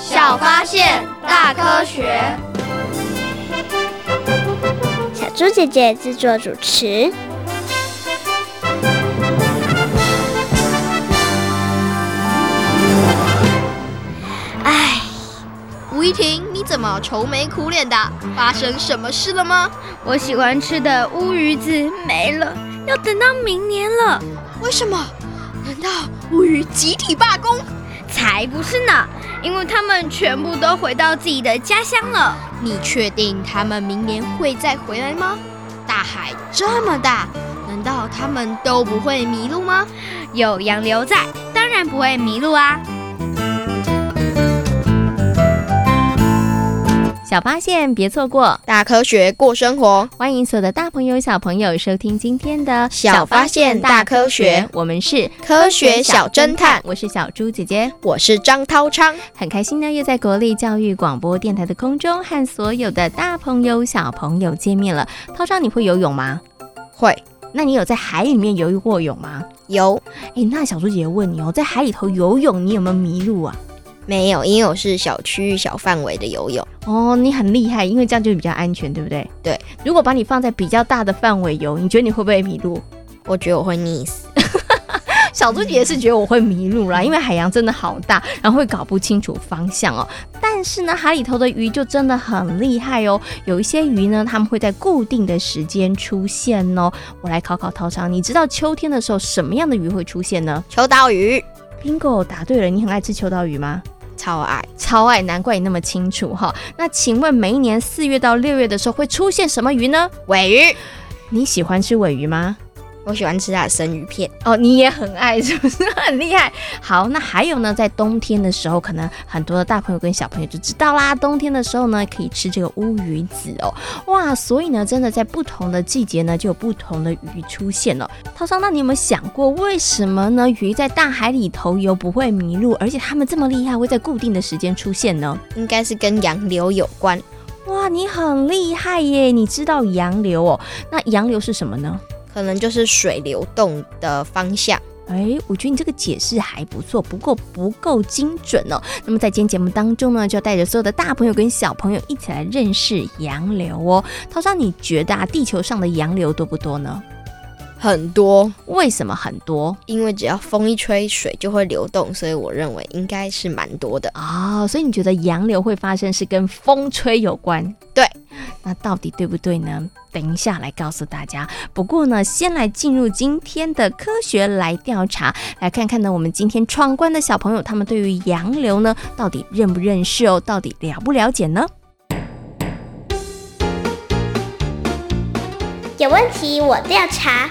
小发现，大科学。小猪姐姐制作主持。哎，吴依婷，你怎么愁眉苦脸的？发生什么事了吗？我喜欢吃的乌鱼子没了，要等到明年了。为什么？难道乌鱼集体罢工？才不是呢，因为他们全部都回到自己的家乡了。你确定他们明年会再回来吗？大海这么大，难道他们都不会迷路吗？有洋流在，当然不会迷路啊。小发现，别错过；大科学，过生活。欢迎所有的大朋友、小朋友收听今天的《小发现大科学》，我们是科学小侦探。我是小猪姐姐，我是张涛昌。很开心呢，又在国立教育广播电台的空中和所有的大朋友、小朋友见面了。涛昌，你会游泳吗？会。那你有在海里面游过泳吗？有。诶，那小猪姐姐问你哦，在海里头游泳，你有没有迷路啊？没有，因为我是小区域、小范围的游泳。哦，你很厉害，因为这样就比较安全，对不对？对。如果把你放在比较大的范围游，你觉得你会不会迷路？我觉得我会溺死。小猪姐姐是觉得我会迷路啦，因为海洋真的好大，然后会搞不清楚方向哦。但是呢，海里头的鱼就真的很厉害哦。有一些鱼呢，它们会在固定的时间出现哦。我来考考涛昌，你知道秋天的时候什么样的鱼会出现呢？秋刀鱼。Bingo，答对了。你很爱吃秋刀鱼吗？超爱，超爱，难怪你那么清楚哈。那请问每一年四月到六月的时候会出现什么鱼呢？尾鱼。你喜欢吃尾鱼吗？我喜欢吃它的生鱼片哦，你也很爱，是不是很厉害？好，那还有呢，在冬天的时候，可能很多的大朋友跟小朋友就知道啦。冬天的时候呢，可以吃这个乌鱼子哦，哇，所以呢，真的在不同的季节呢，就有不同的鱼出现了。涛涛，那你有没有想过，为什么呢？鱼在大海里头游不会迷路，而且它们这么厉害，会在固定的时间出现呢？应该是跟洋流有关。哇，你很厉害耶！你知道洋流哦？那洋流是什么呢？可能就是水流动的方向。哎，我觉得你这个解释还不错，不过不够精准哦。那么在今天节目当中呢，就要带着所有的大朋友跟小朋友一起来认识洋流哦。涛涛，你觉得啊，地球上的洋流多不多呢？很多。为什么很多？因为只要风一吹，水就会流动，所以我认为应该是蛮多的啊、哦。所以你觉得洋流会发生是跟风吹有关？对。那到底对不对呢？等一下来告诉大家。不过呢，先来进入今天的科学来调查，来看看呢，我们今天闯关的小朋友，他们对于洋流呢，到底认不认识哦？到底了不了解呢？有问题我调查，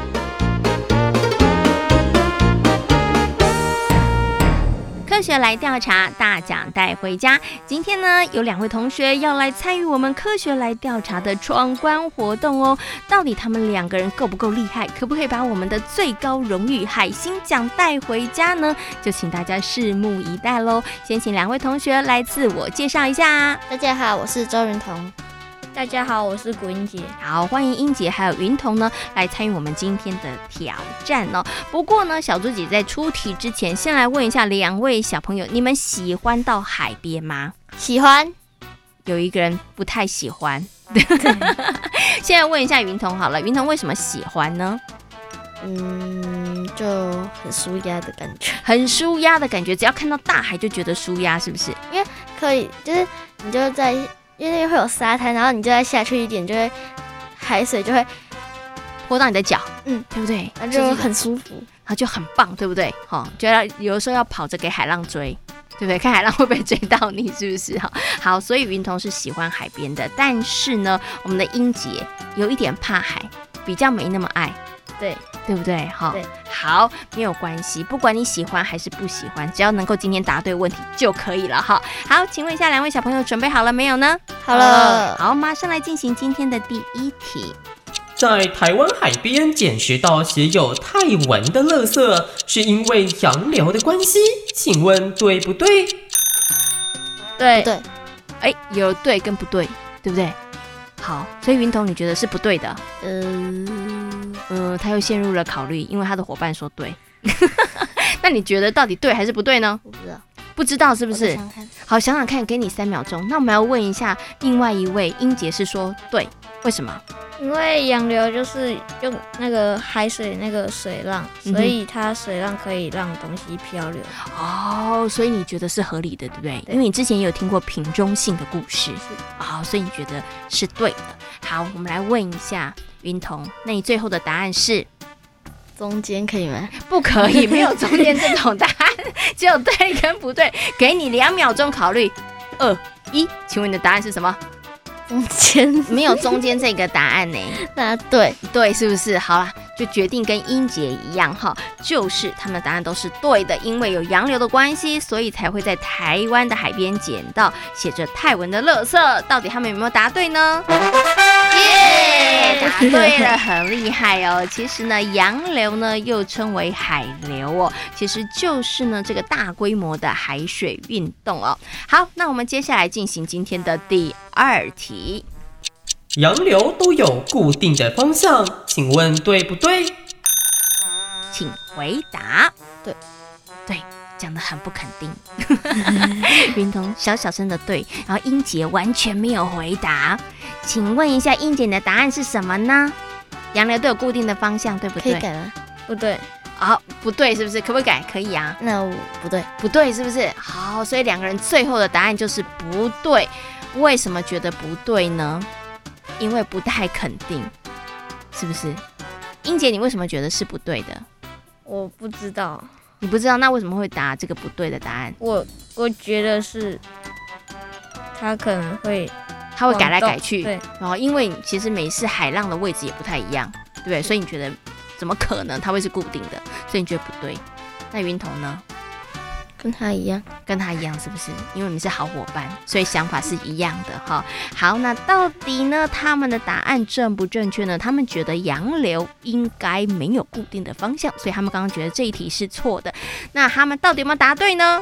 科学来调查，大奖带回家。今天呢，有两位同学要来参与我们科学来调查的闯关活动哦。到底他们两个人够不够厉害？可不可以把我们的最高荣誉海星奖带回家呢？就请大家拭目以待喽。先请两位同学来自我介绍一下。大家好，我是周云彤。大家好，我是古英杰。好，欢迎英杰还有云彤呢来参与我们今天的挑战哦。不过呢，小猪姐在出题之前，先来问一下两位小朋友，你们喜欢到海边吗？喜欢。有一个人不太喜欢。现在问一下云彤好了，云彤为什么喜欢呢？嗯，就很舒压的感觉，很舒压的感觉，只要看到大海就觉得舒压，是不是？因为可以，就是你就在，因为会有沙滩，然后你就再下去一点，就会海水就会泼到你的脚，嗯，对不对？那就很舒服，然后就很棒，对不对？好，就要有的时候要跑着给海浪追，对不对？看海浪会不会追到你，是不是？哈，好，所以云彤是喜欢海边的，但是呢，我们的英杰有一点怕海，比较没那么爱，对。对不对？哈，对，好，没有关系，不管你喜欢还是不喜欢，只要能够今天答对问题就可以了哈。好，请问一下两位小朋友准备好了没有呢？好了，好，马上来进行今天的第一题。在台湾海边捡拾到写有泰文的垃圾，是因为洋流的关系，请问对不对？对对，哎，有对跟不对，对不对？好，所以云彤你觉得是不对的？嗯，呃，他又陷入了考虑，因为他的伙伴说对。那你觉得到底对还是不对呢？我不知道，不知道是不是？想想好，想想看，给你三秒钟。那我们要问一下另外一位英杰是说对，为什么？因为洋流就是用那个海水那个水浪，所以它水浪可以让东西漂流。哦，所以你觉得是合理的，对不对？对因为你之前也有听过瓶中信的故事，啊、哦，所以你觉得是对的。好，我们来问一下云彤，那你最后的答案是？中间可以吗？不可以，没有中间这种答案，只有对跟不对。给你两秒钟考虑，二一，请问你的答案是什么？中间没有中间这个答案呢？那对对，是不是？好啦，就决定跟英杰一样哈，就是他们的答案都是对的，因为有洋流的关系，所以才会在台湾的海边捡到写着泰文的垃圾。到底他们有没有答对呢？耶、yeah!，答对了，很厉害哦。其实呢，洋流呢又称为海流哦，其实就是呢这个大规模的海水运动哦。好，那我们接下来进行今天的第二题。洋流都有固定的方向，请问对不对？请回答。对，对，讲的很不肯定。云彤小小声的对，然后英杰完全没有回答。请问一下，英姐你的答案是什么呢？洋流都有固定的方向，对不对？可以改吗？不对，好、哦，不对，是不是？可不可以改？可以啊。那我不对，不对，是不是？好，所以两个人最后的答案就是不对。为什么觉得不对呢？因为不太肯定，是不是？英姐，你为什么觉得是不对的？我不知道，你不知道，那为什么会答这个不对的答案？我我觉得是，他可能会，他会改来改去，对，然后因为其实每次海浪的位置也不太一样，对不对？所以你觉得怎么可能它会是固定的？所以你觉得不对。那云彤呢？跟他一样，跟他一样，是不是？因为你们是好伙伴，所以想法是一样的哈。好，那到底呢？他们的答案正不正确呢？他们觉得洋流应该没有固定的方向，所以他们刚刚觉得这一题是错的。那他们到底有没有答对呢？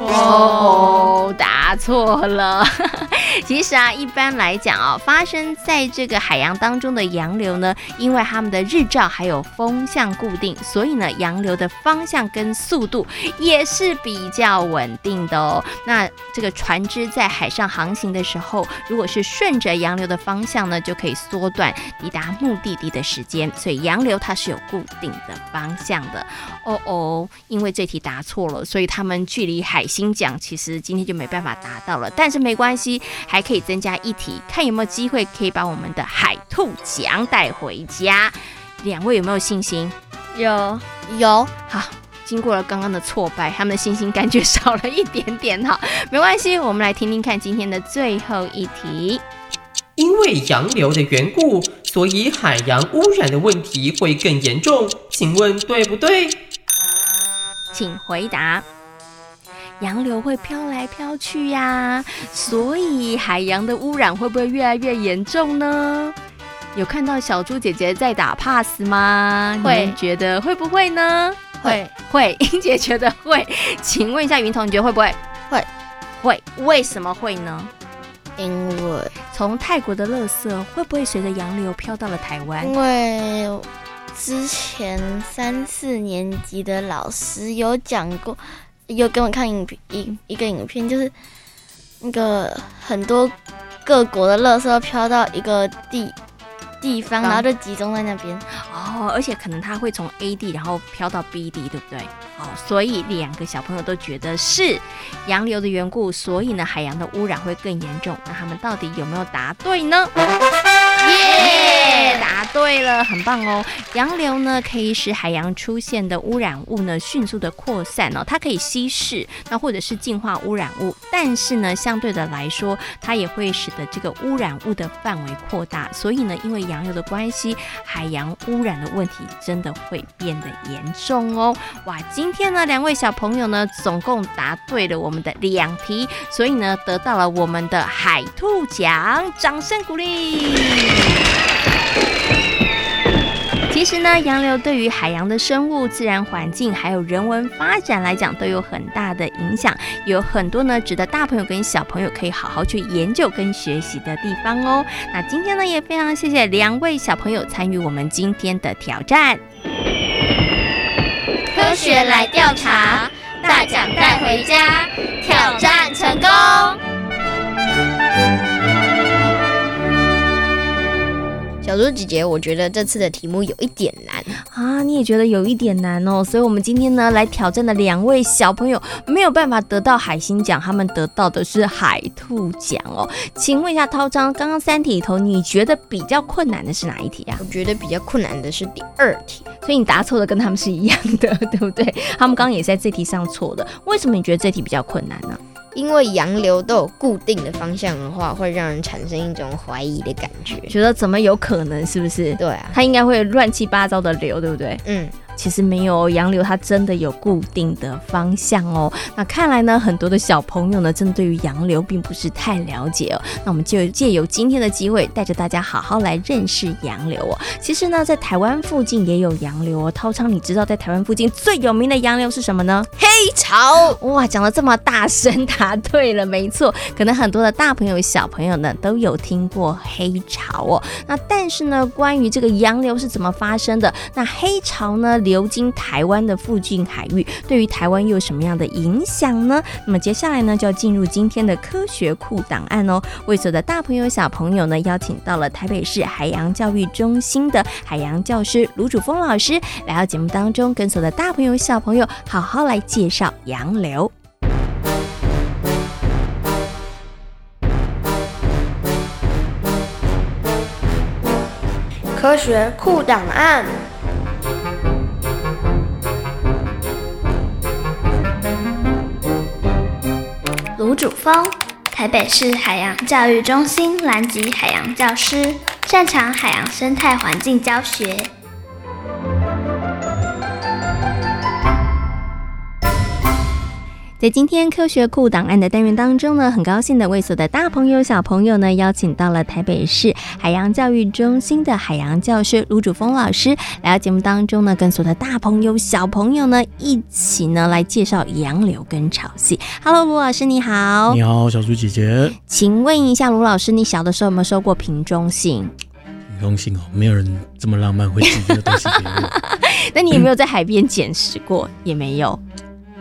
哦，答错了。其实啊，一般来讲啊、发生在这个海洋当中的洋流呢，因为他们的日照还有风向固定，所以呢，洋流的方向跟速度。也是比较稳定的哦。那这个船只在海上航行的时候，如果是顺着洋流的方向呢，就可以缩短抵达目的地的时间。所以洋流它是有固定的方向的。哦哦，因为这题答错了，所以他们距离海星奖其实今天就没办法达到了。但是没关系，还可以增加一题，看有没有机会可以把我们的海兔奖带回家。两位有没有信心？有有，好。经过了刚刚的挫败，他们的信心感觉少了一点点哈，没关系，我们来听听看今天的最后一题。因为洋流的缘故，所以海洋污染的问题会更严重，请问对不对？请回答。洋流会飘来飘去呀，所以海洋的污染会不会越来越严重呢？有看到小猪姐姐在打 pass 吗？会，你们觉得会不会呢？会会，英姐觉得会，请问一下云彤，你觉得会不会？会会，为什么会呢？因为从泰国的垃圾会不会随着洋流飘到了台湾？因为之前三四年级的老师有讲过，有给我看影片一一个影片，就是那个很多各国的垃圾飘到一个地地方，然后就集中在那边。哦，而且可能它会从 A 地然后飘到 B 地，对不对？哦，所以两个小朋友都觉得是洋流的缘故，所以呢，海洋的污染会更严重。那他们到底有没有答对呢？耶、答对了，很棒哦！洋流呢，可以使海洋出现的污染物呢迅速的扩散哦，它可以稀释，那或者是净化污染物，但是呢，相对的来说，它也会使得这个污染物的范围扩大。所以呢，因为洋流的关系，海洋污染的问题真的会变得严重哦。哇，今天呢，两位小朋友呢，总共答对了我们的两题，所以呢，得到了我们的海兔奖，掌声鼓励。其实呢，洋流对于海洋的生物、自然环境还有人文发展来讲，都有很大的影响，有很多呢值得大朋友跟小朋友可以好好去研究跟学习的地方哦。那今天呢，也非常谢谢两位小朋友参与我们今天的挑战。科学来调查，大奖带回家，挑战成功。小猪姐姐，我觉得这次的题目有一点难啊，你也觉得有一点难哦，所以我们今天呢来挑战的两位小朋友没有办法得到海星奖，他们得到的是海兔奖哦。请问一下涛章，刚刚三题里头你觉得比较困难的是哪一题啊？我觉得比较困难的是第二题，所以你答错的跟他们是一样的，对不对？他们刚刚也在这题上错的，为什么你觉得这题比较困难呢？因为洋流都有固定的方向的话，会让人产生一种怀疑的感觉，觉得怎么有可能？是不是？对啊，它应该会乱七八糟的流，对不对？嗯。其实没有洋流，它真的有固定的方向哦。那看来呢，很多的小朋友呢，真的对于洋流并不是太了解哦。那我们就借由今天的机会，带着大家好好来认识洋流哦。其实呢，在台湾附近也有洋流哦。涛昌，你知道在台湾附近最有名的洋流是什么呢？黑潮。哇，讲得这么大声，答对了，没错。可能很多的大朋友小朋友呢都有听过黑潮哦。那但是呢，关于这个洋流是怎么发生的？那黑潮呢？流经台湾的附近海域，对于台湾又有什么样的影响呢？那么接下来呢，就要进入今天的科学库档案哦。为所有的大朋友小朋友呢，邀请到了台北市海洋教育中心的海洋教师卢主峰老师来到节目当中，跟所的大朋友小朋友好好来介绍洋流。科学库档案。主峰，台北市海洋教育中心南极海洋教师，擅长海洋生态环境教学。在今天科学库档案的单元当中呢，很高兴的为所有的大朋友小朋友呢，邀请到了台北市海洋教育中心的海洋教师卢主峰老师来到节目当中呢，跟所有的大朋友小朋友呢一起呢来介绍洋流跟潮汐。Hello，卢老师你好。你好，小猪姐姐。请问一下卢老师，你小的时候有没有收过瓶中信？瓶中信哦，没有人这么浪漫会寄这个东西给我。那你有没有在海边捡拾过？也没有。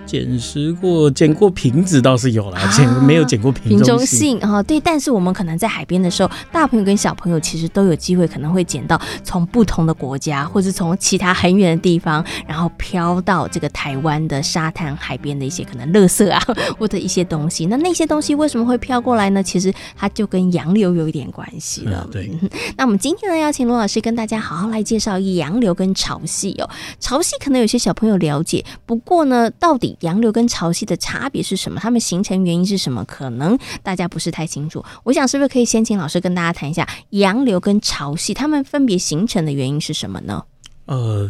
捡拾过，捡过瓶子倒是有啦，捡、啊、没有捡过瓶中信哈、哦。对，但是我们可能在海边的时候，大朋友跟小朋友其实都有机会，可能会捡到从不同的国家，或是从其他很远的地方，然后飘到这个台湾的沙滩、海边的一些可能垃圾啊，或者一些东西。那那些东西为什么会飘过来呢？其实它就跟洋流有一点关系了。嗯、对。那我们今天呢，邀请罗老师跟大家好好来介绍洋流跟潮汐哦。潮汐可能有些小朋友了解，不过呢，到底洋流跟潮汐的差别是什么？它们形成原因是什么？可能大家不是太清楚。我想是不是可以先请老师跟大家谈一下洋流跟潮汐，它们分别形成的原因是什么呢？呃，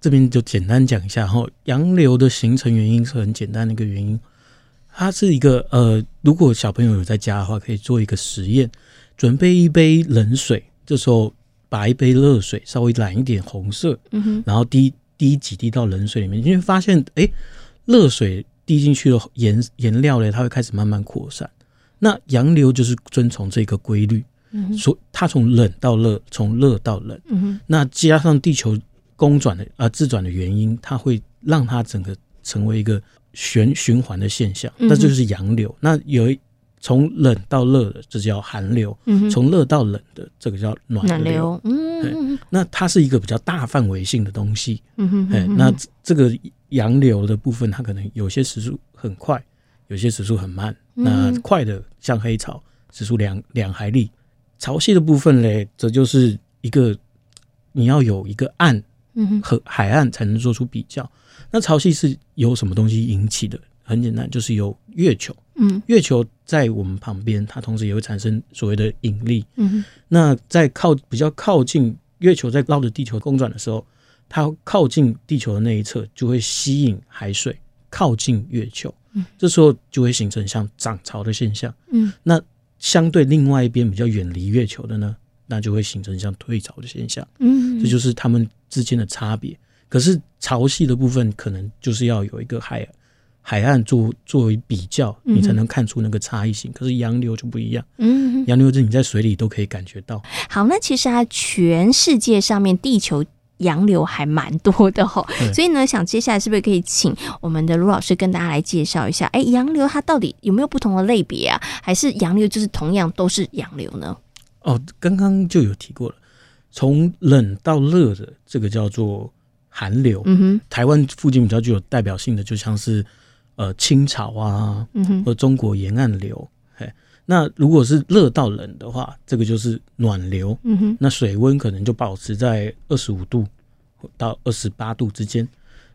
这边就简单讲一下哈。洋流的形成原因是很简单的一个原因，它是一个呃，如果小朋友有在家的话，可以做一个实验，准备一杯冷水，这时候把一杯热水稍微染一点红色，嗯哼，然后滴。滴几滴到冷水里面，你会发现，哎，热水滴进去的颜颜料呢，它会开始慢慢扩散。那洋流就是遵从这个规律，嗯，所它从冷到热，从热到冷，嗯，那加上地球公转的啊、呃、自转的原因，它会让它整个成为一个循循环的现象，那就是洋流。那有一从冷到热的，这叫寒流；从热到冷的，这个叫暖流。暖流。嗯，那它是一个比较大范围性的东西。嗯哼，哎，那这个洋流的部分，它可能有些时速很快，有些时速很慢。那快的像黑潮，时速两两海里。潮汐的部分嘞，这就是一个你要有一个岸和海岸才能做出比较。那潮汐是由什么东西引起的？很简单，就是由月球。嗯，月球在我们旁边，它同时也会产生所谓的引力。嗯，那在靠比较靠近月球在绕着地球公转的时候，它靠近地球的那一侧就会吸引海水靠近月球。嗯，这时候就会形成像涨潮的现象。嗯，那相对另外一边比较远离月球的呢，那就会形成像退潮的现象。嗯，这就是它们之间的差别。可是潮汐的部分，可能就是要有一个海海岸作作为比较，你才能看出那个差异性。嗯、可是洋流就不一样，嗯，洋流是你在水里都可以感觉到。好，那其实啊，全世界上面地球洋流还蛮多的吼，对所以呢，想接下来是不是可以请我们的卢老师跟大家来介绍一下？哎，洋流它到底有没有不同的类别啊？还是洋流就是同样都是洋流呢？哦，刚刚就有提过了，从冷到热的这个叫做。寒流，嗯哼，台湾附近比较具有代表性的，就像是呃清朝啊，嗯哼，或中国沿岸流，嘿，那如果是热到冷的话，这个就是暖流，嗯哼，那水温可能就保持在二十五度到二十八度之间。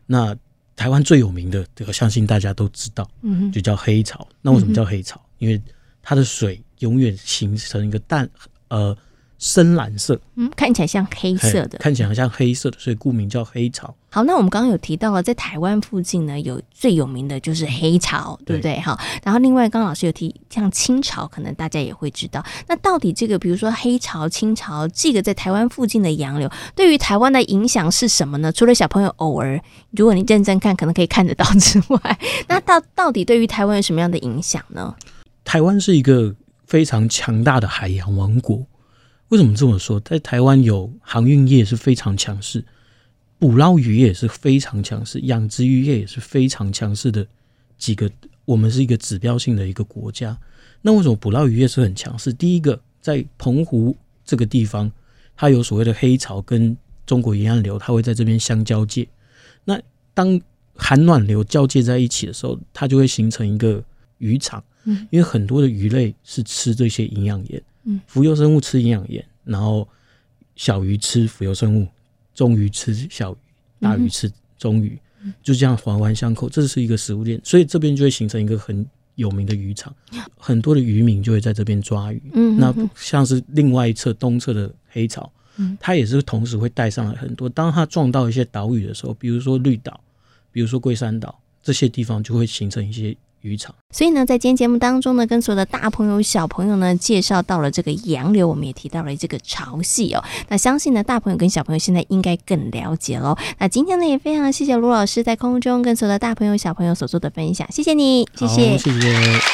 那台湾最有名的这个，相信大家都知道，嗯哼，就叫黑潮。那为什么叫黑潮？因为它的水永远形成一个淡，呃。深蓝色，嗯，看起来像黑色的，看起来像黑色的，所以故名叫黑潮。好，那我们刚刚有提到了，在台湾附近呢，有最有名的就是黑潮，对不对？哈，然后另外刚刚老师有提，像清朝，可能大家也会知道。那到底这个，比如说黑潮、清朝，这个在台湾附近的洋流，对于台湾的影响是什么呢？除了小朋友偶尔，如果你认真看，可能可以看得到之外，那到 到底对于台湾有什么样的影响呢？台湾是一个非常强大的海洋王国。为什么这么说？在台湾有航运业是非常强势，捕捞渔业也是非常强势，养殖渔业也是非常强势的几个。我们是一个指标性的一个国家。那为什么捕捞渔业是很强势？第一个，在澎湖这个地方，它有所谓的黑潮跟中国沿岸流，它会在这边相交界。那当寒暖流交界在一起的时候，它就会形成一个渔场。嗯，因为很多的鱼类是吃这些营养盐。嗯，浮游生物吃营养盐，然后小鱼吃浮游生物，中鱼吃小鱼，大鱼吃中鱼，嗯、就这样环环相扣，这是一个食物链，所以这边就会形成一个很有名的渔场，很多的渔民就会在这边抓鱼。嗯，那像是另外一侧东侧的黑潮，嗯，它也是同时会带上来很多。当它撞到一些岛屿的时候，比如说绿岛，比如说龟山岛这些地方，就会形成一些。渔场，所以呢，在今天节目当中呢，跟所有的大朋友、小朋友呢，介绍到了这个洋流，我们也提到了这个潮汐哦。那相信呢，大朋友跟小朋友现在应该更了解喽。那今天呢，也非常谢谢卢老师在空中跟所有的大朋友、小朋友所做的分享，谢谢你，谢谢，谢谢。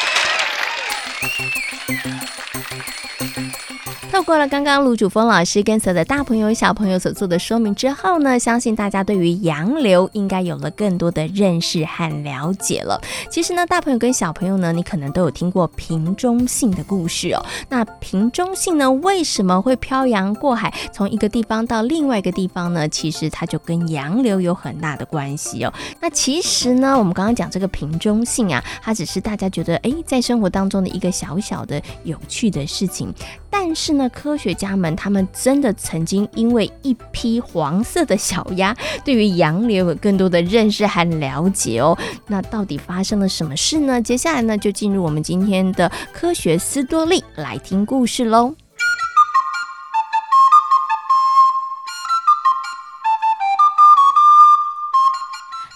过了刚刚卢主峰老师跟所有的大朋友小朋友所做的说明之后呢，相信大家对于洋流应该有了更多的认识和了解了。其实呢，大朋友跟小朋友呢，你可能都有听过瓶中信的故事哦。那瓶中信呢，为什么会漂洋过海，从一个地方到另外一个地方呢？其实它就跟洋流有很大的关系哦。那其实呢，我们刚刚讲这个瓶中信啊，它只是大家觉得哎，在生活当中的一个小小的有趣的事情，但是呢。科学家们，他们真的曾经因为一批黄色的小鸭，对于洋流有更多的认识和了解哦。那到底发生了什么事呢？接下来呢，就进入我们今天的科学斯多利来听故事喽。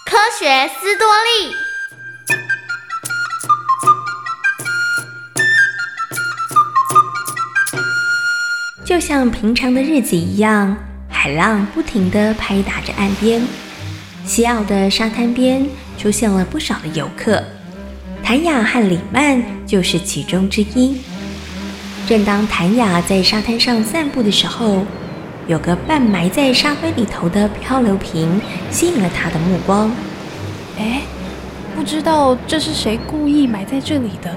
科学斯多利。就像平常的日子一样，海浪不停地拍打着岸边。西澳的沙滩边出现了不少的游客，谭雅和李曼就是其中之一。正当谭雅在沙滩上散步的时候，有个半埋在沙堆里头的漂流瓶吸引了她的目光。哎，不知道这是谁故意埋在这里的？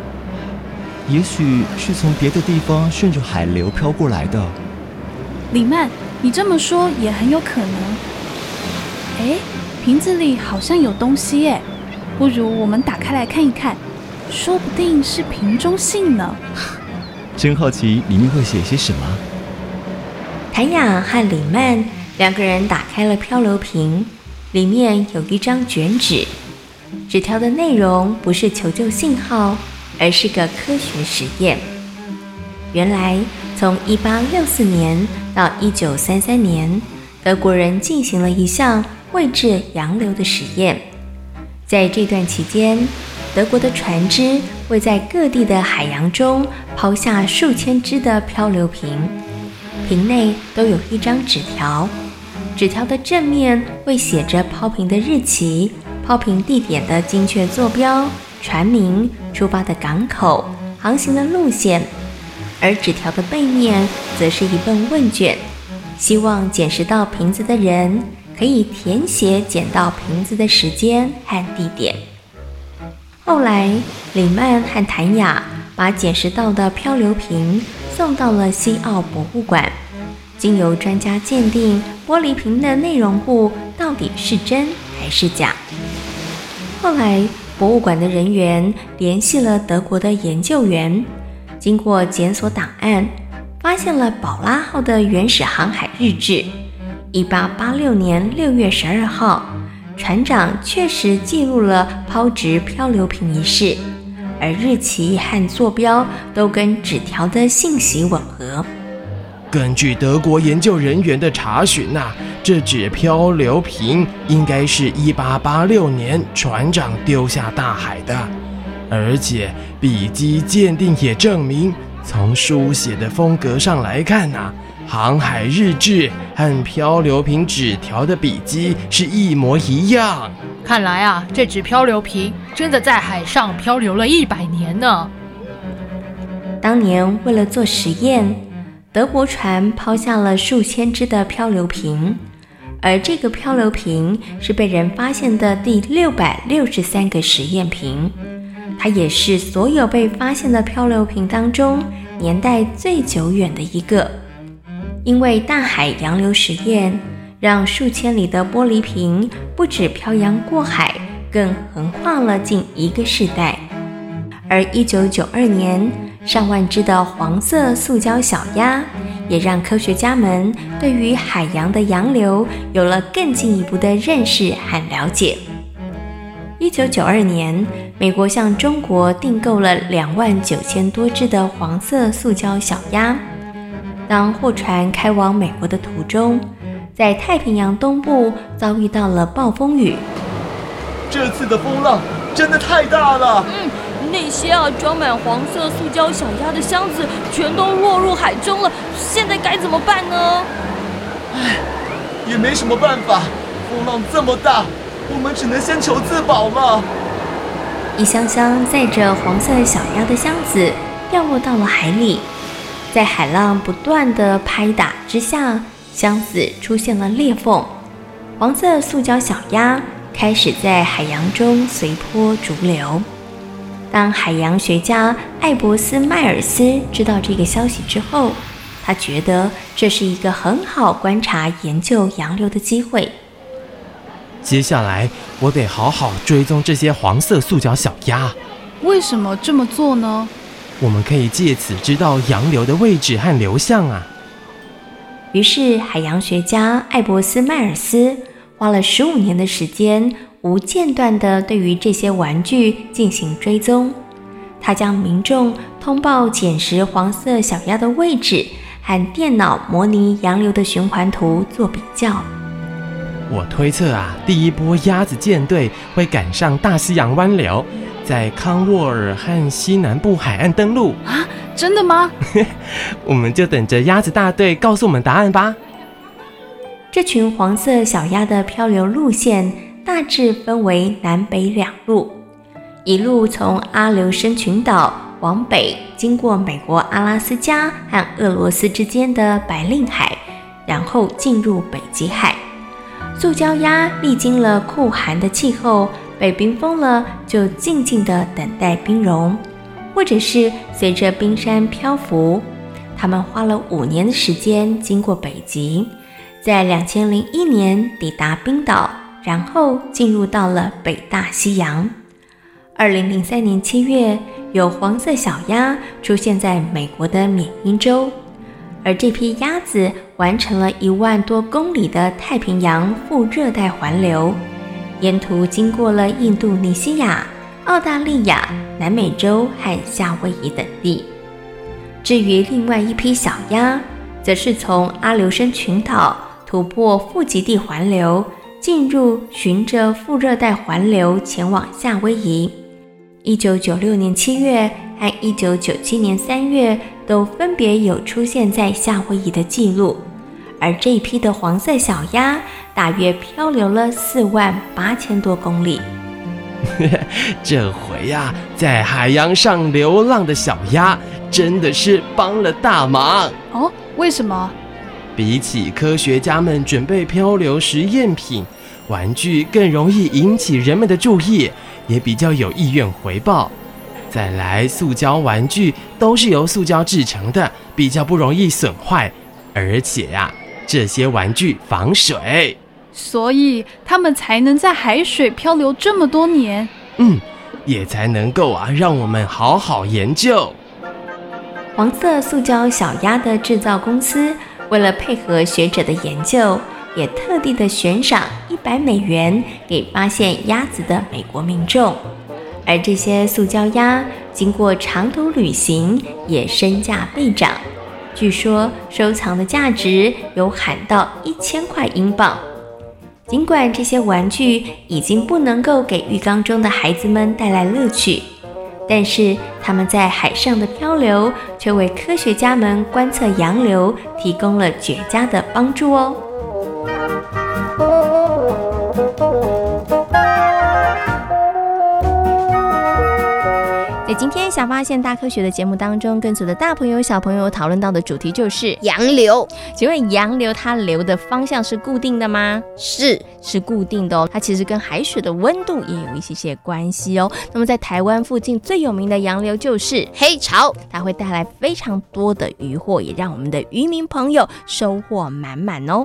也许是从别的地方顺着海流飘过来的。李曼，你这么说也很有可能。哎，瓶子里好像有东西耶，不如我们打开来看一看，说不定是瓶中信呢。真好奇里面会写些什么。谭雅和李曼两个人打开了漂流瓶，里面有一张卷纸，纸条的内容不是求救信号，而是个科学实验。原来，从1864年到1933年，德国人进行了一项绘制洋流的实验。在这段期间，德国的船只会在各地的海洋中抛下数千只的漂流瓶，瓶内都有一张纸条，纸条的正面会写着抛瓶的日期、抛瓶地点的精确坐标、船名、出发的港口、航行的路线，而纸条的背面则是一份问卷，希望捡拾到瓶子的人可以填写捡到瓶子的时间和地点。后来，李曼和谭雅把捡拾到的漂流瓶送到了西澳博物馆，经由专家鉴定玻璃瓶的内容物到底是真还是假。后来，博物馆的人员联系了德国的研究员，经过检索档案，发现了宝拉号的原始航海日志，一八八六年六月十二号。船长确实记录了抛掷漂流瓶一事，而日期和坐标都跟纸条的信息吻合。根据德国研究人员的查询呐，这纸漂流瓶应该是一八八六年船长丢下大海的，而且笔迹鉴定也证明，从书写的风格上来看呐。航海日志和漂流瓶纸条的笔迹是一模一样。看来啊，这只漂流瓶真的在海上漂流了一百年呢。当年为了做实验，德国船抛下了数千只的漂流瓶，而这个漂流瓶是被人发现的第六百六十三个实验瓶，它也是所有被发现的漂流瓶当中年代最久远的一个。因为大海洋流实验，让数千里的玻璃瓶不止漂洋过海，更横跨了近一个世代。而1992年，上万只的黄色塑胶小鸭，也让科学家们对于海洋的洋流有了更进一步的认识和了解。一九九二年，美国向中国订购了两万九千多只的黄色塑胶小鸭。当货船开往美国的途中，在太平洋东部遭遇到了暴风雨。这次的风浪真的太大了。嗯，那些啊装满黄色塑胶小鸭的箱子全都落入海中了，现在该怎么办呢？唉，也没什么办法，风浪这么大，我们只能先求自保嘛。一箱箱载着黄色小鸭的箱子掉落到了海里。在海浪不断的拍打之下，箱子出现了裂缝，黄色塑胶小鸭开始在海洋中随波逐流。当海洋学家艾伯斯迈尔斯知道这个消息之后，他觉得这是一个很好观察研究洋流的机会。接下来，我得好好追踪这些黄色塑胶小鸭。为什么这么做呢？我们可以借此知道洋流的位置和流向啊。于是，海洋学家艾伯斯迈尔斯花了十五年的时间，无间断地对于这些玩具进行追踪。他将民众通报捡拾黄色小鸭的位置和电脑模拟洋流的循环图做比较。我推测啊，第一波鸭子舰队会赶上大西洋湾流。在康沃尔和西南部海岸登陆啊？真的吗？我们就等着鸭子大队告诉我们答案吧。这群黄色小鸭的漂流路线大致分为南北两路，一路从阿留申群岛往北，经过美国阿拉斯加和俄罗斯之间的白令海，然后进入北极海。塑胶鸭历经了酷寒的气候。被冰封了，就静静地等待冰融，或者是随着冰山漂浮。他们花了五年的时间经过北极，在两千零一年抵达冰岛，然后进入到了北大西洋。二零零三年七月，有黄色小鸭出现在美国的缅因州，而这批鸭子完成了一万多公里的太平洋副热带环流，沿途经过了印度尼西亚、澳大利亚、南美洲和夏威夷等地。至于另外一批小鸭，则是从阿留申群岛突破副极地环流，进入循着副热带环流前往夏威夷。一九九六年七月和一九九七年三月都分别有出现在夏威夷的记录，而这一批的黄色小鸭大约漂流了四万八千多公里。这回呀、啊，在海洋上流浪的小鸭。真的是帮了大忙哦！为什么？比起科学家们准备漂流实验品，玩具更容易引起人们的注意，也比较有意愿回报。再来，塑胶玩具都是由塑胶制成的，比较不容易损坏，而且呀、啊，这些玩具防水，所以它们才能在海水漂流这么多年。嗯，也才能够啊，让我们好好研究。黄色塑胶小鸭的制造公司，为了配合学者的研究，也特地的悬赏一百美元给发现鸭子的美国民众。而这些塑胶鸭经过长途旅行，也身价倍涨，据说收藏的价值有喊到一千块英镑。尽管这些玩具已经不能够给浴缸中的孩子们带来乐趣。但是他们在海上的漂流，却为科学家们观测洋流提供了绝佳的帮助哦。今天小发现大科学的节目当中，跟所有的大朋友小朋友讨论到的主题就是洋流。请问洋流它流的方向是固定的吗？是，是固定的哦。它其实跟海水的温度也有一些些关系哦。那么在台湾附近最有名的洋流就是黑潮，它会带来非常多的渔获，也让我们的渔民朋友收获满满哦。